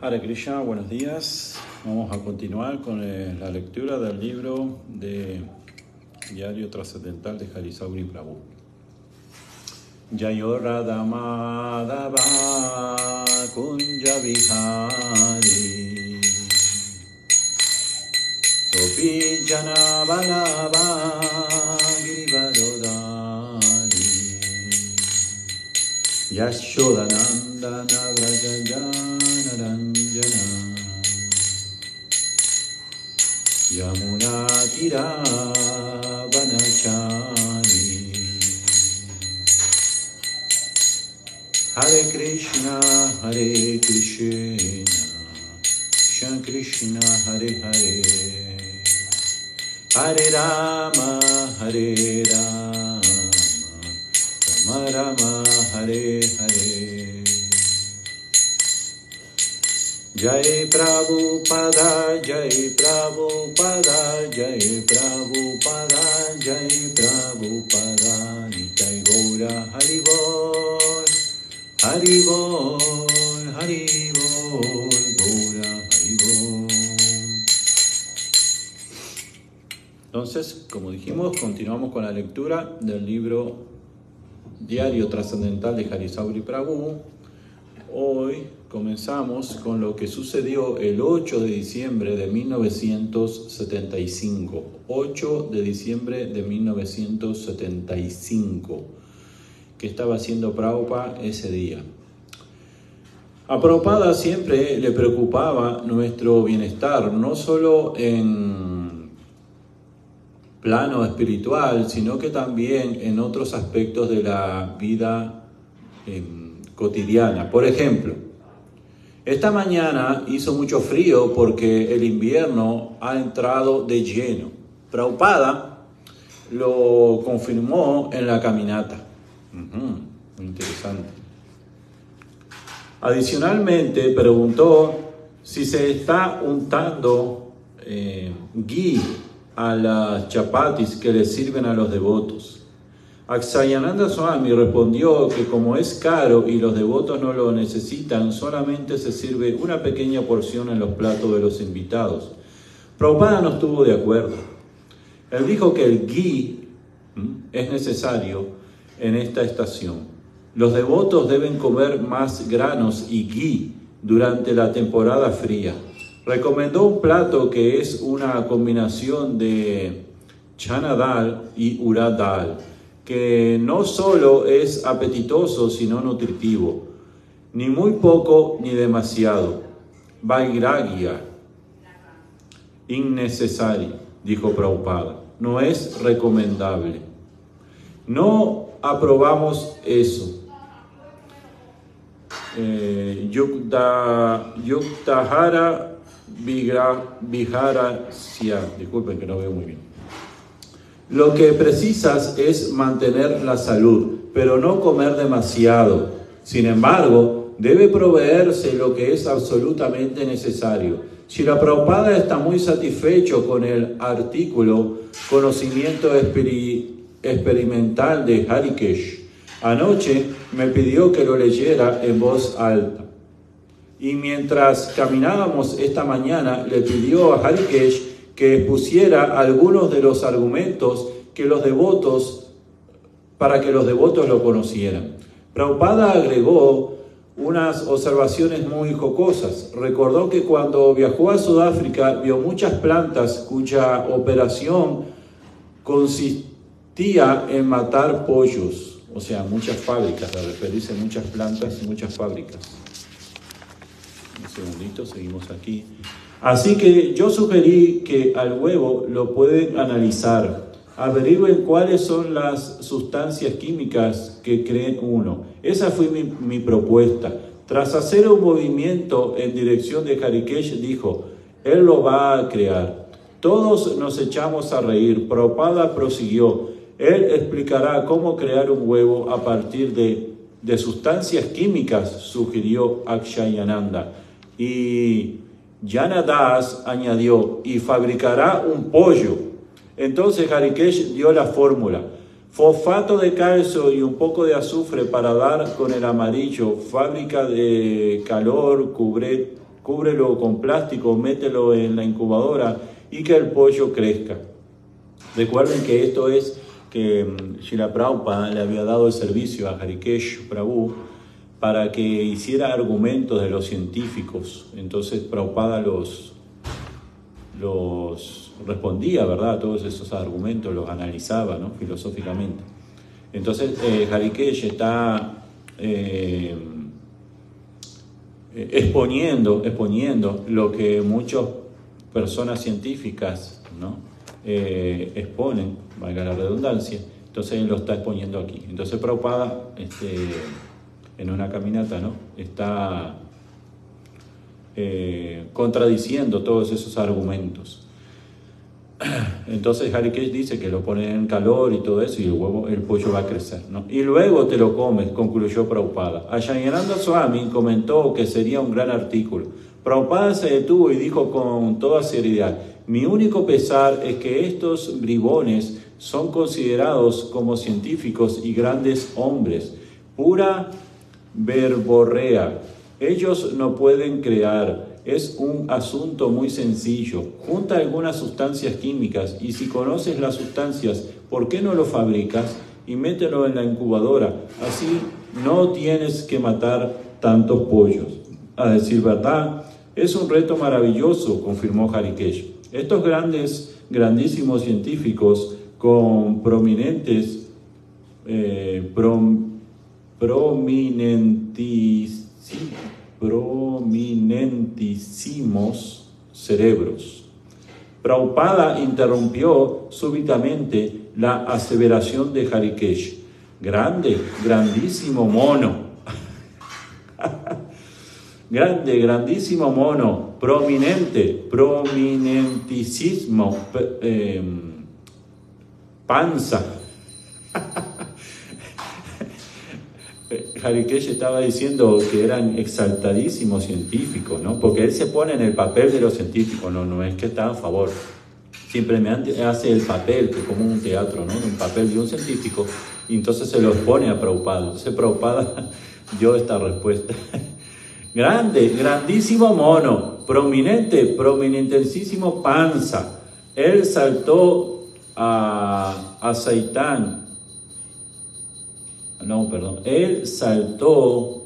Hare Krishna, buenos días. Vamos a continuar con eh, la lectura del libro de Diario Trascendental de Harisauri Prabhu. Jayo Radha Madhava Kunja Vihari Gopi Jana Balava Girivadodari Yashodanandana Vrajajana Ranjana Yamuna Tira Vanachari. Hare Krishna Hare Krishna. Krishna Krishna Hare Hare. Hare Rama Hare Rama Jai Prabhupada Jai Prabhupada Jai Prabhupada Jai Prabhupada Nitai Gaura Haribol Haribol Haribol Gaura Haribol Entonces, como dijimos, continuamos con la lectura del libro Diario Trascendental de Harisauri Prabhu. Hoy comenzamos con lo que sucedió el 8 de diciembre de 1975. 8 de diciembre de 1975, que estaba haciendo Prabhupada ese día. A Prabhupada siempre le preocupaba nuestro bienestar, no solo en plano espiritual, sino que también en otros aspectos de la vida eh, cotidiana. Por ejemplo, esta mañana hizo mucho frío porque el invierno ha entrado de lleno. Prabhupada lo confirmó en la caminata. Uh-huh, muy interesante. Adicionalmente, preguntó si se está untando eh, a las chapatis que le sirven a los devotos. Aksayananda Swami respondió que como es caro y los devotos no lo necesitan, solamente se sirve una pequeña porción en los platos de los invitados. Prabhupada no estuvo de acuerdo. Él dijo que el ghee es necesario en esta estación. Los devotos deben comer más granos y ghee durante la temporada fría. Recomendó un plato que es una combinación de chana dal y urad dal, que no solo es apetitoso, sino nutritivo, ni muy poco ni demasiado. Vairagya, innecesario, dijo Prabhupada, no es recomendable. No aprobamos eso. Eh, yukta, yuktahara Vihara. Disculpen que no veo muy bien. Lo que precisas es mantener la salud, pero no comer demasiado. Sin embargo, debe proveerse lo que es absolutamente necesario. Si la Prabhupada está muy satisfecho con el artículo Conocimiento Experimental de Harikesh, anoche me pidió que lo leyera en voz alta. Y mientras caminábamos esta mañana, le pidió a Harikesh que expusiera algunos de los argumentos que los devotos, para que los devotos lo conocieran. Prabhupada agregó unas observaciones muy jocosas. Recordó que cuando viajó a Sudáfrica vio muchas plantas cuya operación consistía en matar pollos, o sea, muchas fábricas, a referirse a muchas plantas y muchas fábricas. Un segundito, seguimos aquí. Así que yo sugerí que al huevo lo pueden analizar, averigüen cuáles son las sustancias químicas que creen uno. Esa fue mi, propuesta. Tras hacer un movimiento en dirección de Harikesh, dijo, él lo va a crear. Todos nos echamos a reír. Propada prosiguió, él explicará cómo crear un huevo a partir de, de sustancias químicas, sugirió Akshayananda. Y Yanadas añadió, y fabricará un pollo. Entonces Harikesh dio la fórmula. Fosfato de calcio y un poco de azufre para dar con el amarillo. Fábrica de calor, cubre, cúbrelo con plástico, mételo en la incubadora y que el pollo crezca. Recuerden que esto es que mm, Shila Prabhupada le había dado el servicio a Harikesh Prabhu para que hiciera argumentos de los científicos. Entonces Prabhupada los, los respondía, ¿verdad? Todos esos argumentos los analizaba ¿no? filosóficamente. Entonces eh, Harikesh está eh, exponiendo, exponiendo lo que muchas personas científicas ¿no? Eh, exponen, valga la redundancia, entonces él lo está exponiendo aquí. Entonces Prabhupada, este, en una caminata, ¿no? está contradiciendo todos esos argumentos. Entonces Harikesh dice que lo pone en calor y todo eso y el huevo, el pollo va a crecer. ¿no? Y luego te lo comes, concluyó Prabhupada. Ayayananda Swami comentó que sería un gran artículo. Prabhupada se detuvo y dijo con toda seriedad, mi único pesar es que estos bribones son considerados como científicos y grandes hombres. Pura verborrea. Ellos no pueden crear, es un asunto muy sencillo. Junta algunas sustancias químicas y si conoces las sustancias, ¿por qué no lo fabricas? Y mételo en la incubadora. Así no tienes que matar tantos pollos. A decir verdad, es un reto maravilloso, confirmó Harikesh. Estos grandes, grandísimos científicos con prominentes, eh, prominentísimos cerebros. Praupada interrumpió súbitamente la aseveración de Harikesh. Grande, grandísimo mono. Grande, grandísimo mono. Prominente, prominentísimo. Em, panza. Harikesh estaba diciendo que eran exaltadísimos científicos, ¿no? Porque él se pone en el papel de los científicos, no, no es que está a favor. Simplemente hace el papel, que como un teatro, ¿no? Un papel de un científico, y entonces se los pone a Prabhupada. Entonces Prabhupada dio esta respuesta. Grande, grandísimo mono, prominente, prominentesísimo panza. Él saltó a, a Saitán no, perdón, él saltó,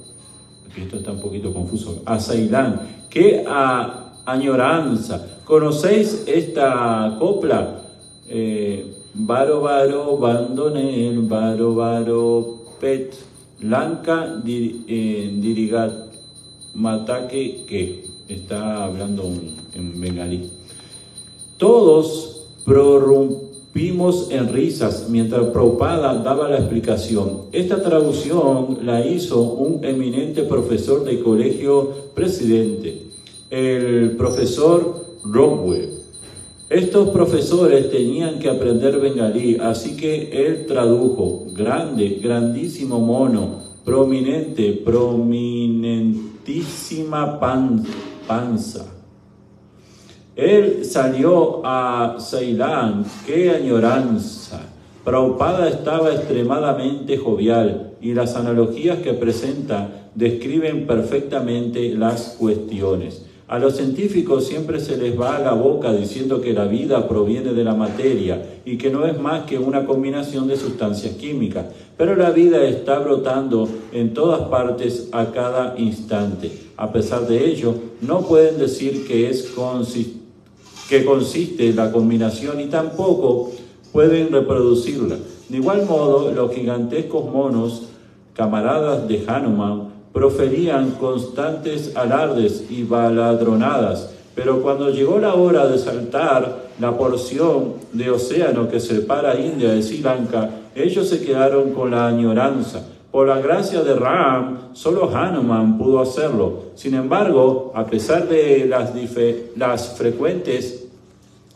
esto está un poquito confuso, a Ceilán, que a añoranza. ¿Conocéis esta copla? Eh, baro baro bandonel, baro baro pet, lanka eh, dirigat, matake que, está hablando en bengalí. Todos prorrumpieron Vimos en risas mientras Prabhupada daba la explicación. Esta traducción la hizo un eminente profesor de colegio presidente, el profesor Romwell. Estos profesores tenían que aprender bengalí, así que él tradujo grande, grandísimo mono, prominente, prominentísima panza él salió a Ceilán, qué añoranza. Prabhupada estaba extremadamente jovial y las analogías que presenta describen perfectamente las cuestiones. A los científicos siempre se les va a la boca diciendo que la vida proviene de la materia y que no es más que una combinación de sustancias químicas, pero la vida está brotando en todas partes a cada instante. A pesar de ello, no pueden decir que es consistente que consiste la combinación y tampoco pueden reproducirla. De igual modo, los gigantescos monos, camaradas de Hanuman, proferían constantes alardes y baladronadas, pero cuando llegó la hora de saltar la porción de océano que separa India de Sri Lanka, ellos se quedaron con la añoranza. Por la gracia de Ram, solo Hanuman pudo hacerlo. Sin embargo, a pesar de las, frecuentes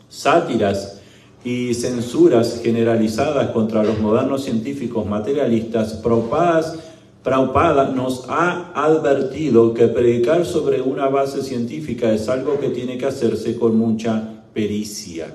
sátiras y censuras generalizadas contra los modernos científicos materialistas, Prabhupada nos ha advertido que predicar sobre una base científica es algo que tiene que hacerse con mucha pericia.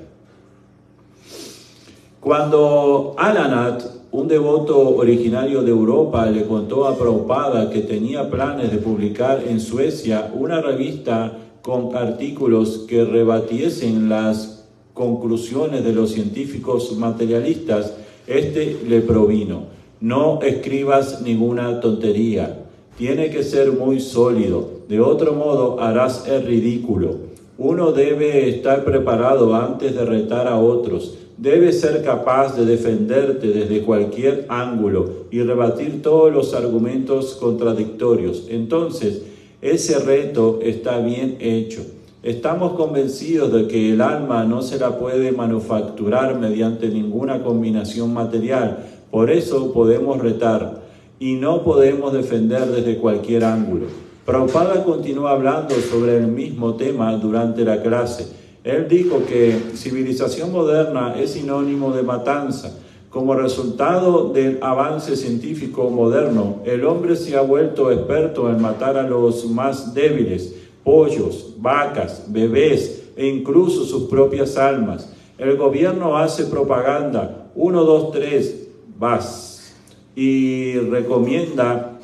Cuando Alanat un devoto originario de Europa le contó a Prabhupada que tenía planes de publicar en Suecia una revista con artículos que rebatiesen las conclusiones de los científicos materialistas. Este le provino, no escribas ninguna tontería, tiene que ser muy sólido, de otro modo harás el ridículo. Uno debe estar preparado antes de retar a otros Debes ser capaz de defenderte desde cualquier ángulo y rebatir todos los argumentos contradictorios. Entonces, ese reto está bien hecho. Estamos convencidos de que el alma no se la puede manufacturar mediante ninguna combinación material. Por eso podemos retar y no podemos defender desde cualquier ángulo. Prabhupada continúa hablando sobre el mismo tema durante la clase. Él dijo que civilización moderna es sinónimo de matanza. Como resultado del avance científico moderno, el hombre se ha vuelto experto en matar a los más débiles, pollos, vacas, bebés e incluso sus propias almas. El gobierno hace propaganda, 1, 2, 3, vas, y recomienda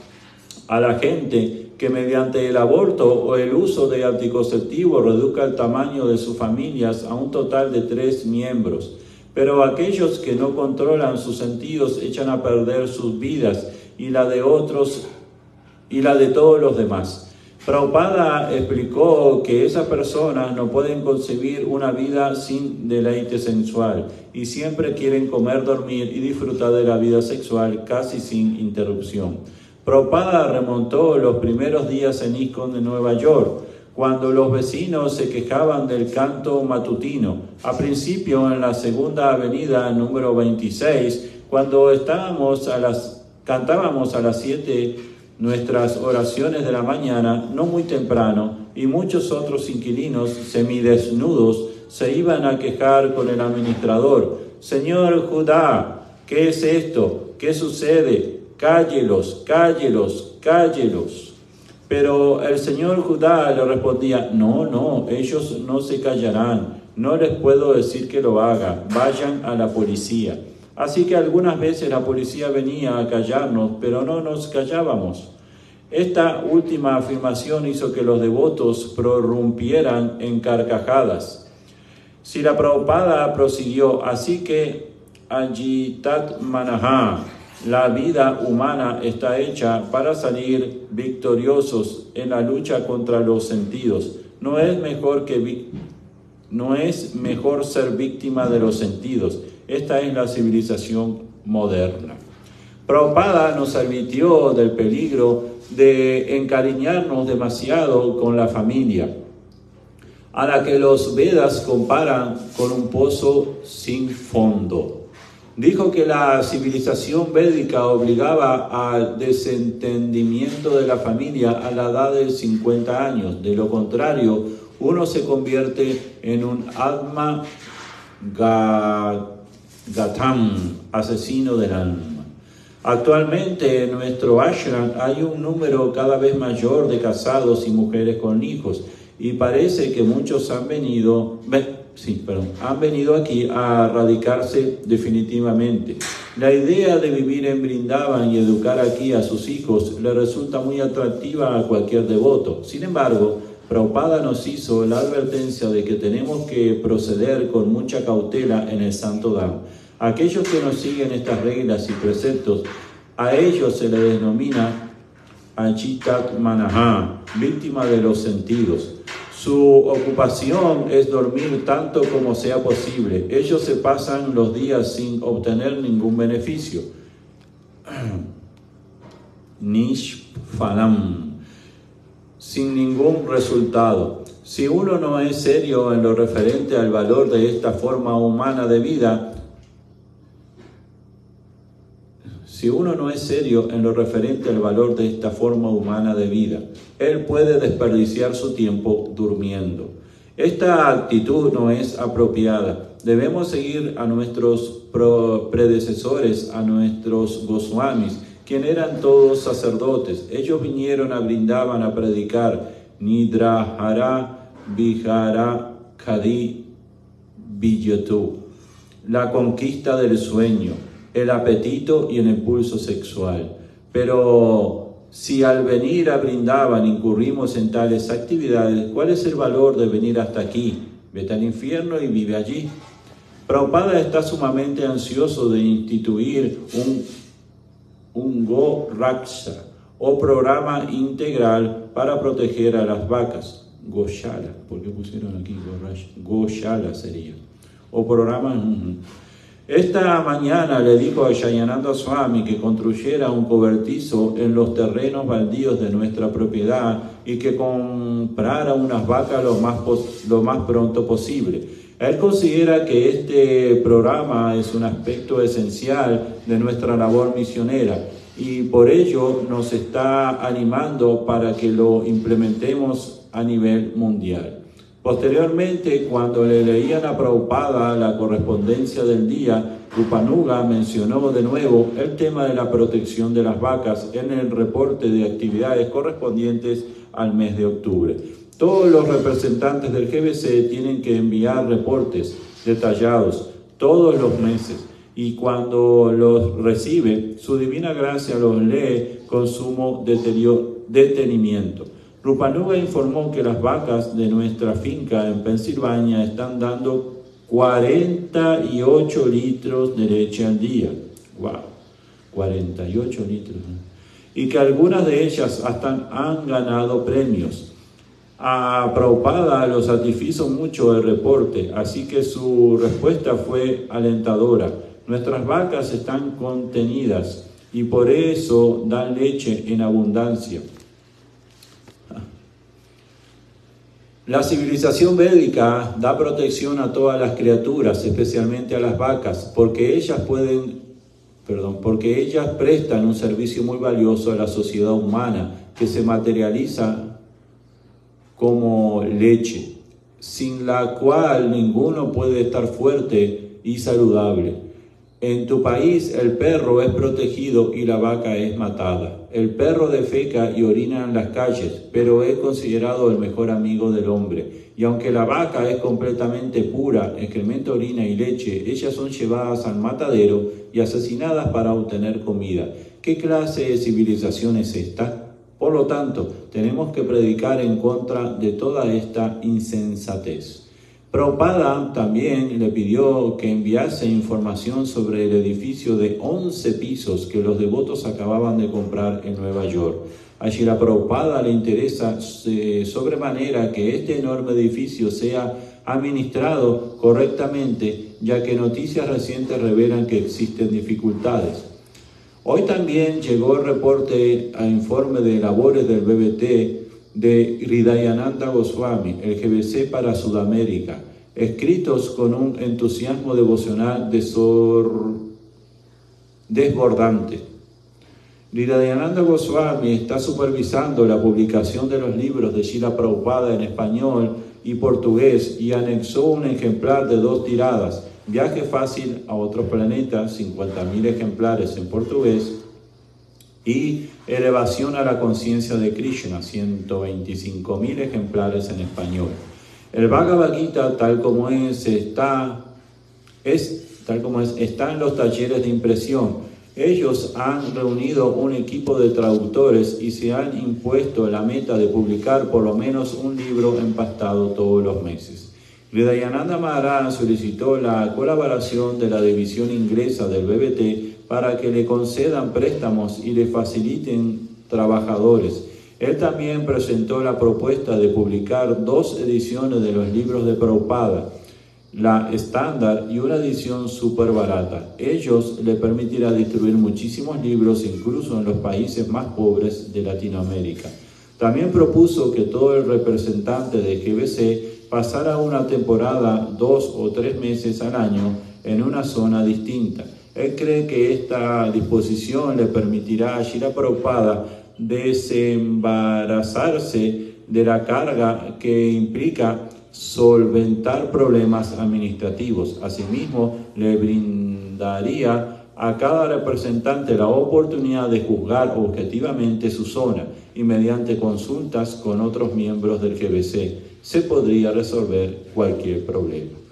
a la gente que mediante el aborto o el uso de anticonceptivos reduzca el tamaño de sus familias a un total de tres miembros. Pero aquellos que no controlan sus sentidos echan a perder sus vidas y la de otros y la de todos los demás. Prabhupada explicó que esas personas no pueden concebir una vida sin deleite sensual y siempre quieren comer, dormir y disfrutar de la vida sexual casi sin interrupción. Prabhupada remontó los primeros días en ISKCON de Nueva York, cuando los vecinos se quejaban del canto matutino. A principio, en la segunda avenida número 26, cuando estábamos a las, cantábamos a las 7 nuestras oraciones de la mañana, no muy temprano, y muchos otros inquilinos semidesnudos se iban a quejar con el administrador. Señor Judá, ¿qué es esto? ¿Qué sucede? Cállelos, cállelos, cállelos. Pero el señor Judá le respondía, no, no, ellos no se callarán, no les puedo decir que lo haga, vayan a la policía. Así que algunas veces la policía venía a callarnos, pero no nos callábamos. Esta última afirmación hizo que los devotos prorrumpieran en carcajadas. Si la Prabhupada prosiguió, así que Ajitat Manaha, la vida humana está hecha para salir victoriosos en la lucha contra los sentidos. No es mejor que no es mejor ser víctima de los sentidos. Esta es la civilización moderna. Prabhupada nos advirtió del peligro de encariñarnos demasiado con la familia, a la que los Vedas comparan con un pozo sin fondo dijo que la civilización védica obligaba al desentendimiento de la familia a la edad de 50 años. De lo contrario, uno se convierte en un Atma Gatam, asesino del alma. Actualmente en nuestro ashram hay un número cada vez mayor de casados y mujeres con hijos y parece que muchos han venido, sí, perdón, han venido aquí a radicarse definitivamente. La idea de vivir en Brindavan y educar aquí a sus hijos le resulta muy atractiva a cualquier devoto. Sin embargo, Prabhupada nos hizo la advertencia de que tenemos que proceder con mucha cautela en el Santo Dham. Aquellos que nos siguen estas reglas y preceptos, a ellos se les denomina Achitat Manaha, víctima de los sentidos. Su ocupación es dormir tanto como sea posible. Ellos se pasan los días sin obtener ningún beneficio. Nishfalam, sin ningún resultado. Si uno no es serio en lo referente al valor de esta forma humana de vida, Si uno no es serio en lo referente al valor de esta forma humana de vida, él puede desperdiciar su tiempo durmiendo. Esta actitud no es apropiada. Debemos seguir a nuestros predecesores, a nuestros Goswamis, quienes eran todos sacerdotes. Ellos vinieron a brindaban a predicar Nidrahara Vihara Kadi Vijatu, la conquista del sueño el apetito y el impulso sexual. Pero si al venir a Brindavan incurrimos en tales actividades, ¿cuál es el valor de venir hasta aquí? Vete al infierno y vive allí. Prabhupada está sumamente ansioso de instituir un, un Go Raksha o programa integral para proteger a las vacas. Goshala, ¿por qué pusieron aquí Goshala sería? O programa. Esta mañana le dijo a Shayananda Swami que construyera un cobertizo en los terrenos baldíos de nuestra propiedad y que comprara unas vacas lo más, lo más pronto posible. Él considera que este programa es un aspecto esencial de nuestra labor misionera y por ello nos está animando para que lo implementemos a nivel mundial. Posteriormente, cuando le leían a Prabhupada la correspondencia del día, Rupanuga mencionó de nuevo el tema de la protección de las vacas en el reporte de actividades correspondientes al mes de octubre. Todos los representantes del GBC tienen que enviar reportes detallados todos los meses y cuando los recibe, su divina gracia los lee con sumo detenimiento. Rupanuga informó que las vacas de nuestra finca en Pensilvania están dando 48 litros de leche al día. ¡Wow! 48 litros. Y que algunas de ellas hasta han ganado premios. A Prabhupada lo satisfizo mucho el reporte, así que su respuesta fue alentadora. Nuestras vacas están contenidas y por eso dan leche en abundancia. La civilización védica da protección a todas las criaturas, especialmente a las vacas, porque ellas pueden, perdón, porque ellas prestan un servicio muy valioso a la sociedad humana que se materializa como leche, sin la cual ninguno puede estar fuerte y saludable. En tu país el perro es protegido y la vaca es matada. El perro defeca y orina en las calles, pero es considerado el mejor amigo del hombre. Y aunque la vaca es completamente pura, excremento, orina y leche, ellas son llevadas al matadero y asesinadas para obtener comida. ¿Qué clase de civilización es esta? Por lo tanto, tenemos que predicar en contra de toda esta insensatez. Prabhupada también le pidió que enviase información sobre el edificio de 11 pisos que los devotos acababan de comprar en Nueva York. A la Prabhupada le interesa eh, sobremanera que este enorme edificio sea administrado correctamente, ya que noticias recientes revelan que existen dificultades. Hoy también llegó el reporte a informe de labores del BBT de Hridayananda Goswami, el GBC para Sudamérica, escritos con un entusiasmo devocional desbordante. Hridayananda Goswami está supervisando la publicación de los libros de Shila Prabhupada en español y portugués y anexó un ejemplar de dos tiradas, Viaje fácil a otros planetas, 50.000 ejemplares en portugués, y Elevación a la conciencia de Krishna, 125.000 ejemplares en español. El Bhagavad Gita, tal como es, está, es, tal como es, está en los talleres de impresión. Ellos han reunido un equipo de traductores y se han impuesto la meta de publicar por lo menos un libro empastado todos los meses. Hridayananda Maharaj solicitó la colaboración de la división inglesa del BBT para que le concedan préstamos y le faciliten trabajadores. Él también presentó la propuesta de publicar dos ediciones de los libros de Prabhupada, la estándar y una edición súper barata. Ellos le permitirá distribuir muchísimos libros, incluso en los países más pobres de Latinoamérica. También propuso que todo el representante de GBC pasara una temporada, dos o tres meses al año, en una zona distinta. Él cree que esta disposición le permitirá a Shira desembarazarse de la carga que implica solventar problemas administrativos. Asimismo, le brindaría a cada representante la oportunidad de juzgar objetivamente su zona y mediante consultas con otros miembros del GBC se podría resolver cualquier problema.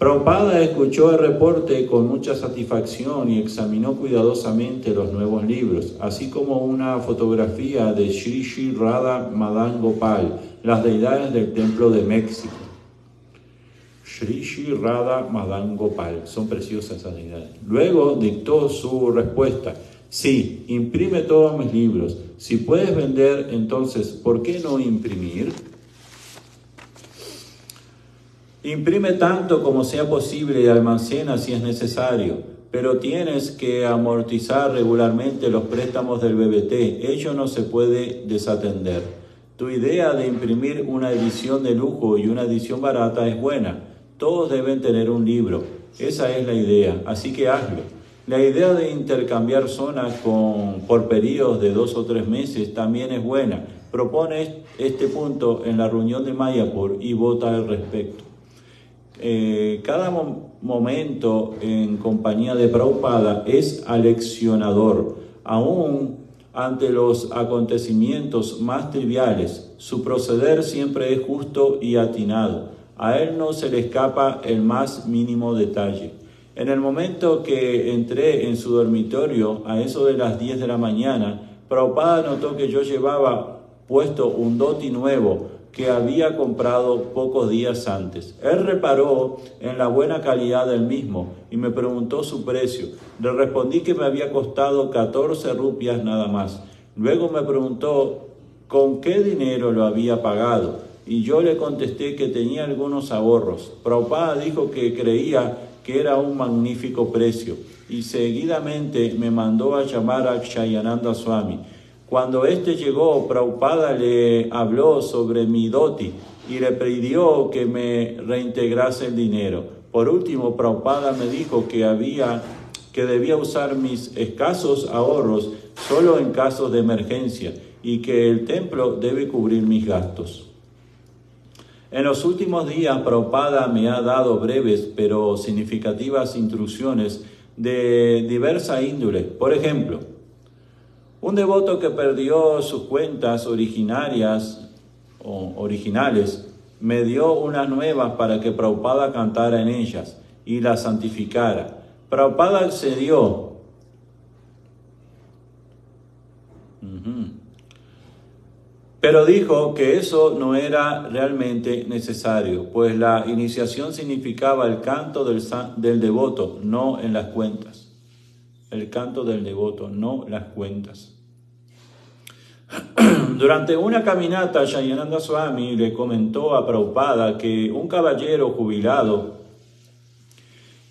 Prabhupada escuchó el reporte con mucha satisfacción y examinó cuidadosamente los nuevos libros, así como una fotografía de Sri Sri Radha Madan Gopal, las deidades del Templo de México. Sri Sri Radha Madan Gopal, son preciosas esas deidades. Luego dictó su respuesta. Sí, imprime todos mis libros. Si puedes vender, entonces, ¿por qué no imprimir? Imprime tanto como sea posible y almacena si es necesario, pero tienes que amortizar regularmente los préstamos del BBT. Ello no se puede desatender. Tu idea de imprimir una edición de lujo y una edición barata es buena. Todos deben tener un libro. Esa es la idea, así que hazlo. La idea de intercambiar zonas con, por periodos de dos o tres meses también es buena. Propone este punto en la reunión de Mayapur y vota al respecto. Eh, cada momento en compañía de Prabhupada es aleccionador, aún ante los acontecimientos más triviales. Su proceder siempre es justo y atinado. A él no se le escapa el más mínimo detalle. En el momento que entré en su dormitorio, a eso de las 10 de la mañana, Prabhupada notó que yo llevaba puesto un doti nuevo que había comprado pocos días antes. Él reparó en la buena calidad del mismo y me preguntó su precio. Le respondí que me había costado 14 rupias nada más. Luego me preguntó con qué dinero lo había pagado y yo le contesté que tenía algunos ahorros. Prabhupada dijo que creía que era un magnífico precio y seguidamente me mandó a llamar a Chayananda Swami cuando éste llegó, Prabhupada le habló sobre mi doti y le pidió que me reintegrase el dinero. Por último, Prabhupada me dijo que había que debía usar mis escasos ahorros solo en casos de emergencia y que el templo debe cubrir mis gastos. En los últimos días, Prabhupada me ha dado breves pero significativas instrucciones de diversa índole. Por ejemplo, un devoto que perdió sus cuentas originarias o originales me dio unas nuevas para que Prabhupada cantara en ellas y las santificara. Prabhupada accedió. Pero dijo que eso no era realmente necesario, pues la iniciación significaba el canto del, del devoto, no en las cuentas el canto del devoto, no las cuentas. Durante una caminata, Shayananda Swami le comentó a Prabhupada que un caballero jubilado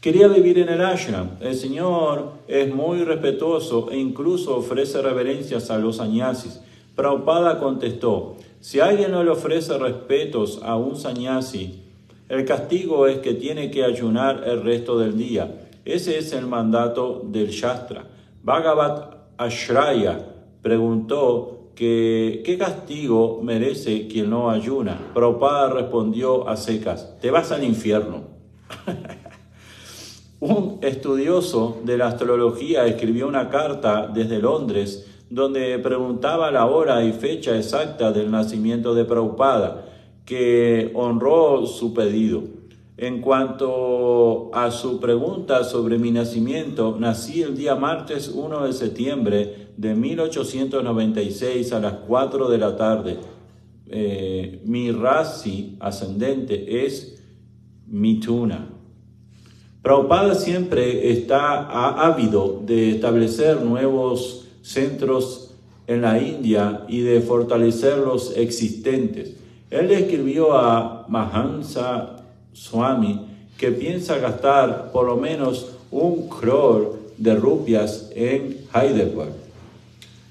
quería vivir en el ashram. El Señor es muy respetuoso e incluso ofrece reverencias a los sannyasis. Prabhupada contestó, si alguien no le ofrece respetos a un sannyasi, el castigo es que tiene que ayunar el resto del día. Ese es el mandato del Shastra. Bhagavat Ashraya preguntó qué castigo merece quien no ayuna. Prabhupada respondió a secas, te vas al infierno. Un estudioso de la astrología escribió una carta desde Londres donde preguntaba la hora y fecha exacta del nacimiento de Prabhupada, que honró su pedido. En cuanto a su pregunta sobre mi nacimiento, nací el día martes 1 de septiembre de 1896 a las 4 de la tarde. Eh, mi raci ascendente es Mituna. Prabhupada siempre está ávido de establecer nuevos centros en la India y de fortalecer los existentes. Él escribió a Mahansa Swami que piensa gastar por lo menos un crore de rupias en Heidelberg.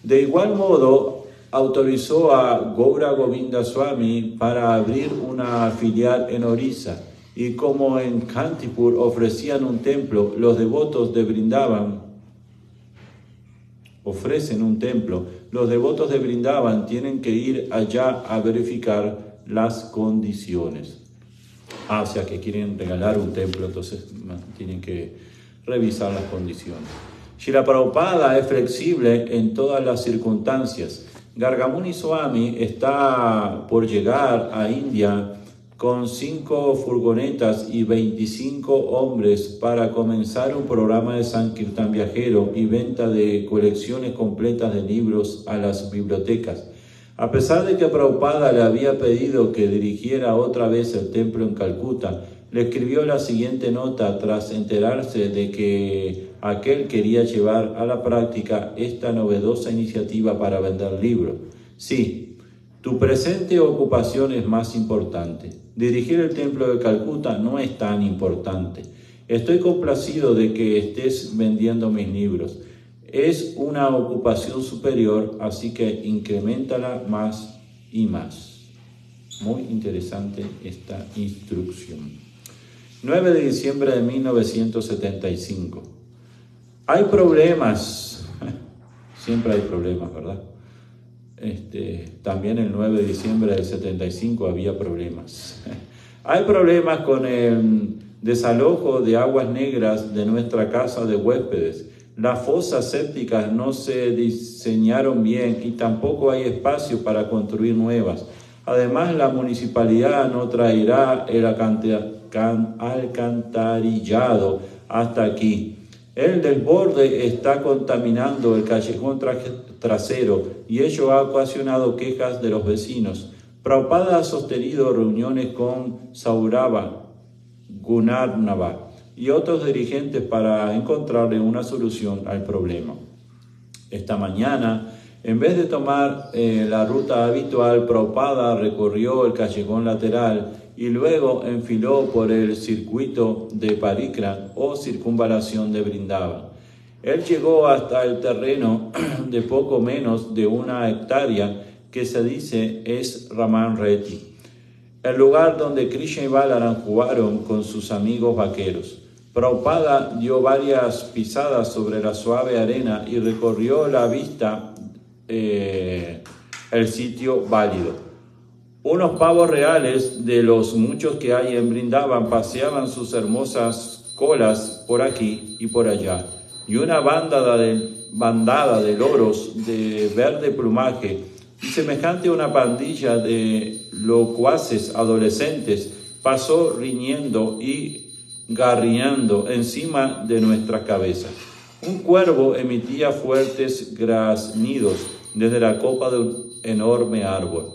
De igual modo, autorizó a Goura Govinda Swami para abrir una filial en Orissa y como en Kantipur ofrecían un templo, los devotos de Brindavan ofrecen un templo, los devotos de Brindavan tienen que ir allá a verificar las condiciones. Ah, o sea que quieren regalar un templo, entonces tienen que revisar las condiciones. la Prabhupada es flexible en todas las circunstancias. Gargamuni Swami está por llegar a India con cinco furgonetas y 25 hombres para comenzar un programa de Sankirtan viajero y venta de colecciones completas de libros a las bibliotecas. A pesar de que Prabhupada le había pedido que dirigiera otra vez el templo en Calcuta, le escribió la siguiente nota tras enterarse de que aquel quería llevar a la práctica esta novedosa iniciativa para vender libros. Sí, tu presente ocupación es más importante. Dirigir el templo de Calcuta no es tan importante. Estoy complacido de que estés vendiendo mis libros. Es una ocupación superior, así que incrementala más y más. Muy interesante esta instrucción. 9 de diciembre de 1975. Hay problemas. Siempre hay problemas, ¿verdad? Este, también el 9 de diciembre del 75 había problemas. Hay problemas con el desalojo de aguas negras de nuestra casa de huéspedes. Las fosas sépticas no se diseñaron bien y tampoco hay espacio para construir nuevas. Además, la municipalidad no traerá el alcantarillado hasta aquí. El desborde está contaminando el callejón trasero y ello ha ocasionado quejas de los vecinos. Prabhupada ha sostenido reuniones con Sauraba, Gunarnava y otros dirigentes para encontrarle una solución al problema. Esta mañana, en vez de tomar eh, la ruta habitual, Prabhupada recorrió el callejón lateral y luego enfiló por el circuito de Parikra o circunvalación de Brindava. Él llegó hasta el terreno de poco menos de una hectárea que se dice es Raman Reti, el lugar donde Krishna y Balaram jugaron con sus amigos vaqueros. Prabhupada dio varias pisadas sobre la suave arena y recorrió la vista eh, el sitio válido. Unos pavos reales de los muchos que hay en Brindaban paseaban sus hermosas colas por aquí y por allá, y una bandada de, bandada de loros de verde plumaje, semejante a una pandilla de locuaces adolescentes, pasó riñendo y garriando encima de nuestras cabezas. Un cuervo emitía fuertes graznidos desde la copa de un enorme árbol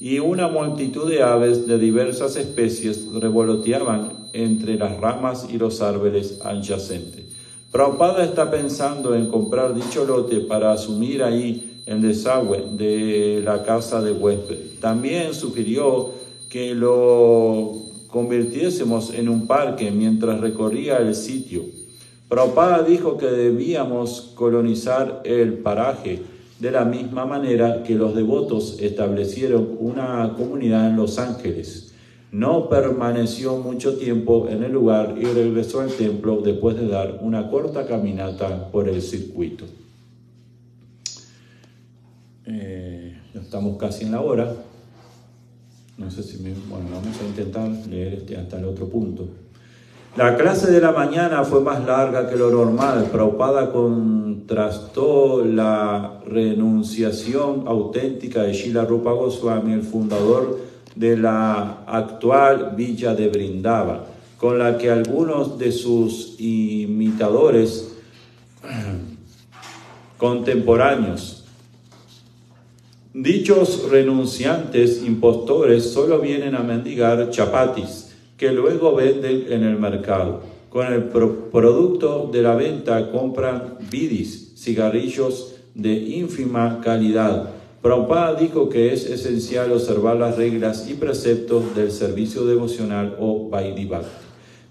y una multitud de aves de diversas especies revoloteaban entre las ramas y los árboles adyacentes. Prabhupada está pensando en comprar dicho lote para asumir ahí el desagüe de la casa de huésped. También sugirió que lo convirtiésemos en un parque mientras recorría el sitio. Prabhupada dijo que debíamos colonizar el paraje de la misma manera que los devotos establecieron una comunidad en Los Ángeles. No permaneció mucho tiempo en el lugar y regresó al templo después de dar una corta caminata por el circuito. Eh, estamos casi en la hora. No sé si me, bueno, vamos a intentar leer este hasta el otro punto. La clase de la mañana fue más larga que lo normal. Prabhupada contrastó la renunciación auténtica de Shila Rupa Goswami, el fundador de la actual villa de Brindava, con la que algunos de sus imitadores contemporáneos Dichos renunciantes impostores solo vienen a mendigar chapatis que luego venden en el mercado. Con el producto de la venta compran bidis, cigarrillos de ínfima calidad. Prabhupada dijo que es esencial observar las reglas y preceptos del servicio devocional o Vaidhi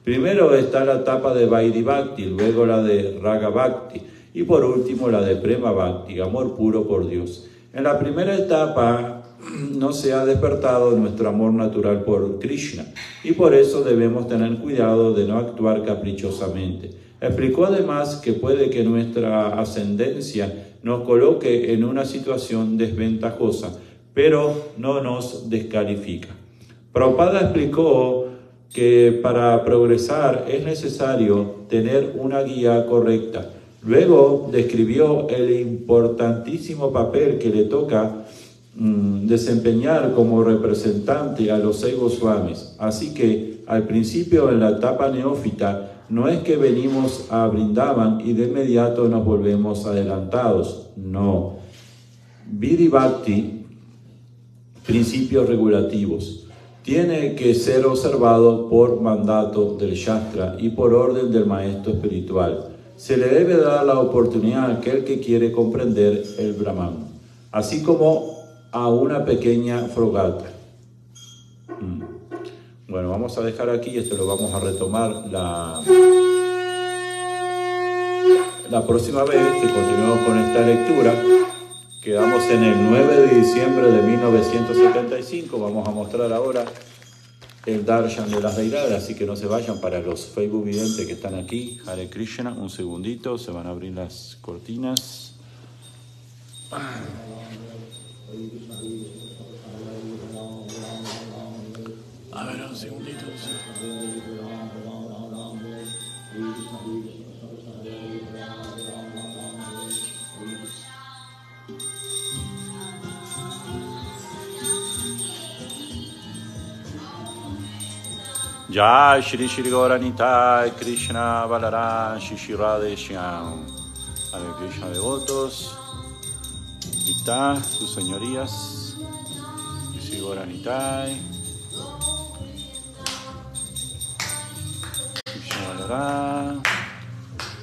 Primero está la etapa de Vaidhi luego la de Raga Bhakti y por último la de Prema Bhakti, amor puro por Dios. En la primera etapa no se ha despertado nuestro amor natural por Krishna y por eso debemos tener cuidado de no actuar caprichosamente. Explicó además que puede que nuestra ascendencia nos coloque en una situación desventajosa, pero no nos descalifica. Prabhupada explicó que para progresar es necesario tener una guía correcta. Luego describió el importantísimo papel que le toca mm, desempeñar como representante a los seis Goswamis. Así que al principio en la etapa neófita no es que venimos a Brindavan y de inmediato nos volvemos adelantados, no. Bhakti, principios regulativos, tiene que ser observado por mandato del Shastra y por orden del maestro espiritual. Se le debe dar la oportunidad a aquel que quiere comprender el Brahman, así como a una pequeña frogata. Mm. Bueno, vamos a dejar aquí, esto lo vamos a retomar la, la próxima vez que con esta lectura. Quedamos en el 9 de diciembre de 1975. Vamos a mostrar ahora el Darshan de las deidades, así que no se vayan para los Facebook videntes que están aquí. Hare Krishna, un segundito, se van a abrir las cortinas. A ver, un segundito. Jai Shri Shri Gauranitai Krishna Balaram Shri Radhe Shyam. Hare Krishna devotos. Gita, sus señorías. Shri Gauranitai Krishna Balaram.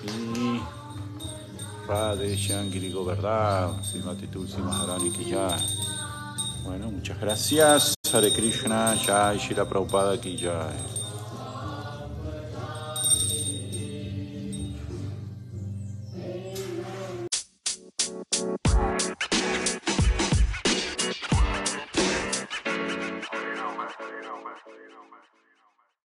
Y Radhe Shyam Giri Govardhan Srimati Tulsi Maharani Ki Jai. Bueno, muchas gracias. Hare Krishna, Jai Shira Prabhupada Ki Jai.